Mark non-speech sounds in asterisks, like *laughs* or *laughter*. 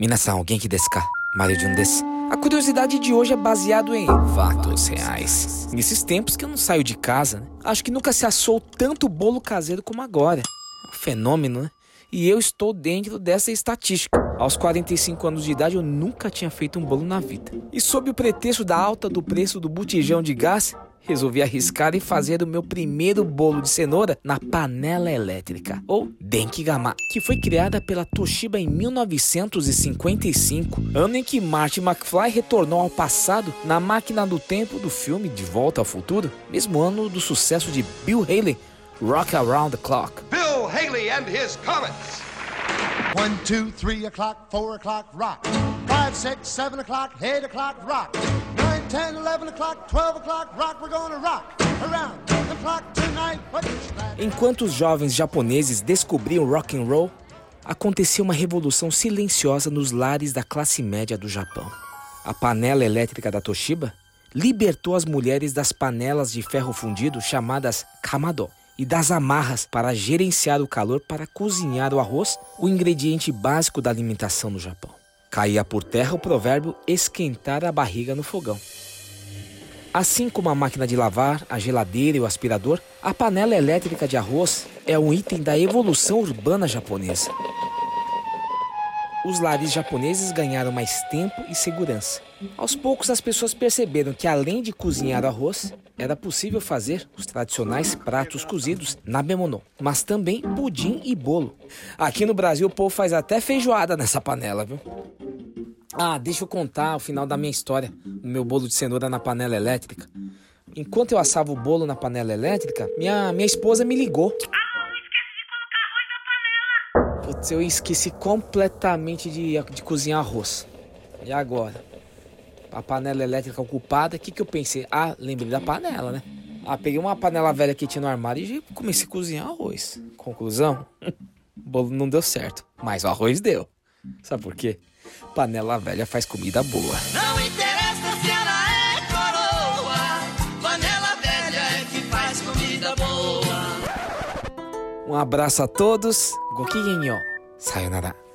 Minasan, alguém que desca. Mario Jun desu. A curiosidade de hoje é baseado em fatos reais. Nesses tempos que eu não saio de casa, né? acho que nunca se assou tanto bolo caseiro como agora. É um fenômeno, né? E eu estou dentro dessa estatística. Aos 45 anos de idade, eu nunca tinha feito um bolo na vida. E sob o pretexto da alta do preço do botijão de gás, resolvi arriscar e fazer o meu primeiro bolo de cenoura na panela elétrica, ou Denkigama, que foi criada pela Toshiba em 1955, ano em que Marty McFly retornou ao passado na máquina do tempo do filme De Volta ao Futuro, mesmo ano do sucesso de Bill Haley, Rock Around the Clock. Bill Haley and his Comets. One, two, three o'clock, four o'clock, rock. Five, six, seven o'clock, eight o'clock, rock. 10, 11 o'clock, 12 o'clock, rock, we're gonna rock around the clock tonight. Enquanto os jovens japoneses descobriam rock and roll, acontecia uma revolução silenciosa nos lares da classe média do Japão. A panela elétrica da Toshiba libertou as mulheres das panelas de ferro fundido chamadas kamado e das amarras para gerenciar o calor para cozinhar o arroz, o ingrediente básico da alimentação no Japão. Caía por terra o provérbio esquentar a barriga no fogão. Assim como a máquina de lavar, a geladeira e o aspirador, a panela elétrica de arroz é um item da evolução urbana japonesa. Os lares japoneses ganharam mais tempo e segurança. Aos poucos, as pessoas perceberam que, além de cozinhar arroz, era possível fazer os tradicionais pratos cozidos na bemono, mas também pudim e bolo. Aqui no Brasil, o povo faz até feijoada nessa panela, viu? Ah, deixa eu contar o final da minha história, do meu bolo de cenoura na panela elétrica. Enquanto eu assava o bolo na panela elétrica, minha, minha esposa me ligou. Putz, eu esqueci completamente de, de cozinhar arroz. E agora? A panela elétrica ocupada, o que, que eu pensei? Ah, lembrei da panela, né? Ah, peguei uma panela velha que tinha no armário e comecei a cozinhar arroz. Conclusão? *laughs* o bolo não deu certo, mas o arroz deu. Sabe por quê? Panela velha faz comida boa. Não interessa se ela é coroa, panela velha é que faz comida boa. Um abraço a todos. Gokigenyo. Sayonara.